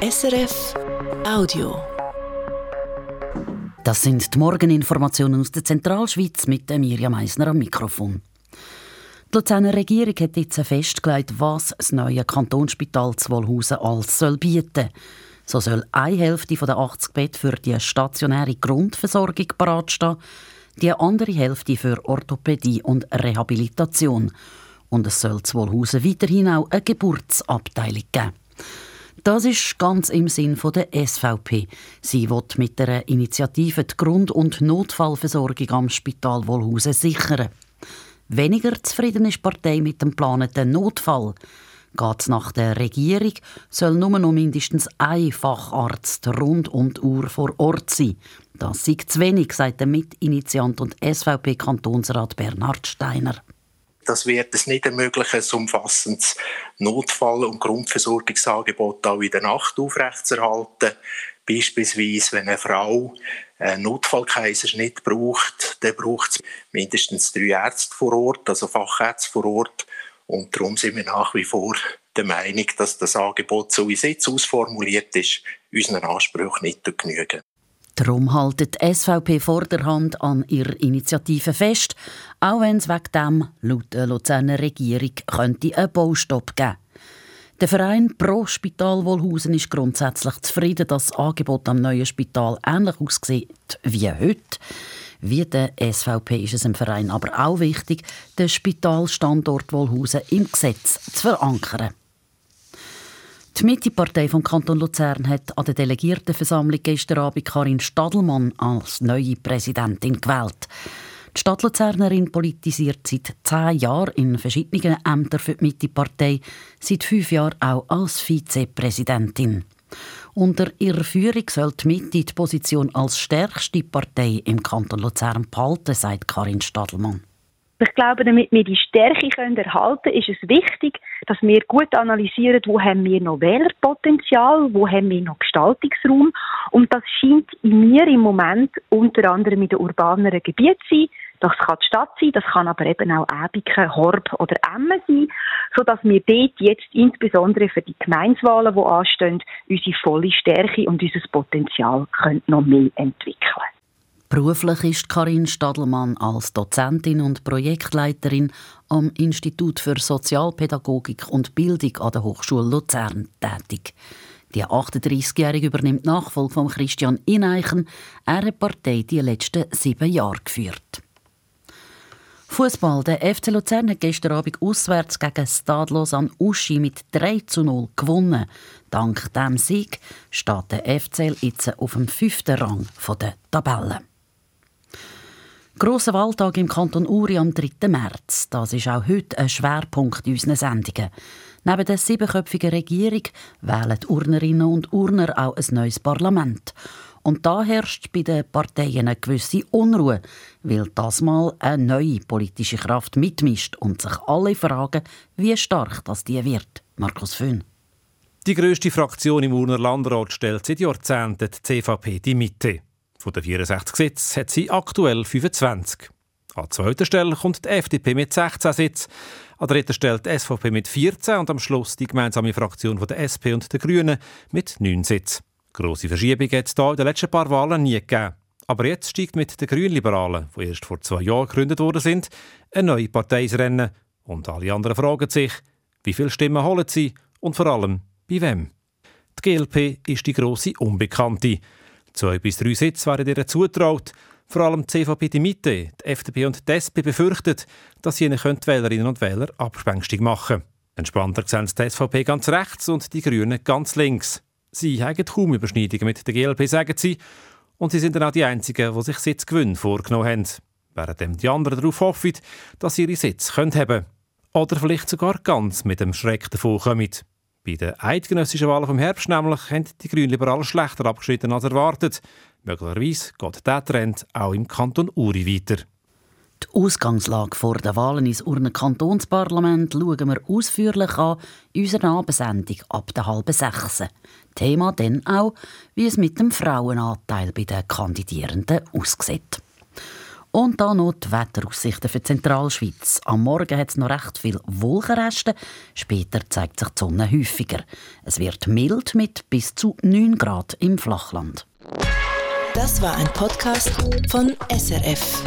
SRF Audio. Das sind die Morgeninformationen aus der Zentralschweiz mit Mirjam Meisner am Mikrofon. Die Luzerner Regierung hat jetzt festgelegt, was das neue Kantonsspital Zwolhausen alles soll bieten So soll eine Hälfte der 80 Betten für die stationäre Grundversorgung bereitstehen, die andere Hälfte für Orthopädie und Rehabilitation. Und es soll Zwolhausen weiterhin auch eine Geburtsabteilung geben. Das ist ganz im Sinn der SVP. Sie will mit der Initiative die Grund- und Notfallversorgung am Spital Wohlhausen sichern. Weniger zufrieden ist die Partei mit dem geplanten Notfall. Geht es nach der Regierung, soll nur noch mindestens ein Facharzt rund um die Uhr vor Ort sein. Das ist zu wenig, sagt der Mitinitiant und SVP-Kantonsrat Bernhard Steiner. Das wird es nicht ermöglichen, ein umfassendes Notfall- und Grundversorgungsangebot auch in der Nacht aufrechtzuerhalten. Beispielsweise, wenn eine Frau einen Notfallkaiserschnitt braucht, dann braucht es mindestens drei Ärzte vor Ort, also Fachärzte vor Ort. Und darum sind wir nach wie vor der Meinung, dass das Angebot, so wie es jetzt ausformuliert ist, unseren Ansprüchen nicht genügen. Darum haltet die SVP vor der Hand an ihrer Initiative fest, auch wenn es wegen dem laut der Luzerner Regierung könnte einen Baustopp geben Der Verein Pro Spital Wohlhausen ist grundsätzlich zufrieden, dass das Angebot am neuen Spital ähnlich aussieht wie heute. Wie der SVP ist es im Verein aber auch wichtig, den Spitalstandort Wohlhausen im Gesetz zu verankern. Die Mitte-Partei vom Kanton Luzern hat an der Delegiertenversammlung gestern Abend Karin Stadelmann als neue Präsidentin gewählt. Die Stadt Luzernerin politisiert seit zehn Jahren in verschiedenen Ämtern für die Mitte-Partei, seit fünf Jahren auch als Vizepräsidentin. Unter ihrer Führung soll die Mitte die Position als stärkste Partei im Kanton Luzern behalten, sagt Karin Stadelmann. Ich glaube, damit wir die Stärke können erhalten können, ist es wichtig, dass wir gut analysieren, wo haben wir noch Wählerpotenzial, wo haben wir noch Gestaltungsraum. Und das scheint in mir im Moment unter anderem in den urbaneren Gebieten sein. Das kann die Stadt sein, das kann aber eben auch Ebiken, Horb oder Emmen sein, sodass wir dort jetzt insbesondere für die Gemeinswahlen, die anstehen, unsere volle Stärke und unser Potenzial können noch mehr entwickeln Beruflich ist Karin Stadelmann als Dozentin und Projektleiterin am Institut für Sozialpädagogik und Bildung an der Hochschule Luzern tätig. Die 38-Jährige übernimmt Nachfolge von Christian Ineichen. Er hat Partei die letzten sieben Jahre geführt. Fußball. Der FC Luzern hat gestern Abend auswärts gegen Stadlos an Uschi mit 3 zu 0 gewonnen. Dank diesem Sieg steht der FCL jetzt auf dem fünften Rang der Tabelle. Grosser Wahltag im Kanton Uri am 3. März. Das ist auch heute ein Schwerpunkt in unseren Sendungen. Neben der siebenköpfigen Regierung wählen die Urnerinnen und Urner auch ein neues Parlament. Und da herrscht bei den Parteien eine gewisse Unruhe, weil das mal eine neue politische Kraft mitmischt und sich alle fragen, wie stark das die wird. Markus Föhn. Die grösste Fraktion im Urner Landrat stellt seit Jahrzehnten die CVP die Mitte. Von den 64 Sitzen hat sie aktuell 25. An zweiter Stelle kommt die FDP mit 16 Sitzen, an dritter Stelle die SVP mit 14 und am Schluss die gemeinsame Fraktion der SP und der Grünen mit 9 Sitzen. Grosse Verschiebung hat es hier in den letzten paar Wahlen nie gegeben. Aber jetzt steigt mit den Grünliberalen, die erst vor zwei Jahren gegründet worden sind, eine neue Partei ins Rennen. Und alle anderen fragen sich, wie viele Stimmen holen sie und vor allem bei wem. Die GLP ist die grosse Unbekannte. Zwei bis drei Sitze werden ihr zutraut. Vor allem die CVP die Mitte, die FDP und die SP befürchten, dass sie ihnen die Wählerinnen und Wähler abspängstig machen Entspannter sehen die SVP ganz rechts und die Grünen ganz links. Sie haben kaum Überschneidungen mit der GLP, sagen sie, und sie sind dann auch die Einzigen, die sich Sitzgewinn vorgenommen haben, während die anderen darauf hoffen, dass sie ihre Sitze haben können. Oder vielleicht sogar ganz mit dem Schreck davon kommen. Bei den eidgenössischen Wahlen vom Herbst nämlich haben die Grünliberalen schlechter abgeschnitten als erwartet. Möglicherweise geht dieser Trend auch im Kanton Uri weiter. Die Ausgangslage vor den Wahlen ins Urner Kantonsparlament schauen wir ausführlich an in unserer Abendsendung ab der halben sechs. Thema dann auch, wie es mit dem Frauenanteil bei den Kandidierenden aussieht. Und dann noch die Wetteraussichten für die Zentralschweiz. Am Morgen hat es noch recht viel Wolkenreste, später zeigt sich die Sonne häufiger. Es wird mild mit bis zu 9 Grad im Flachland. Das war ein Podcast von SRF.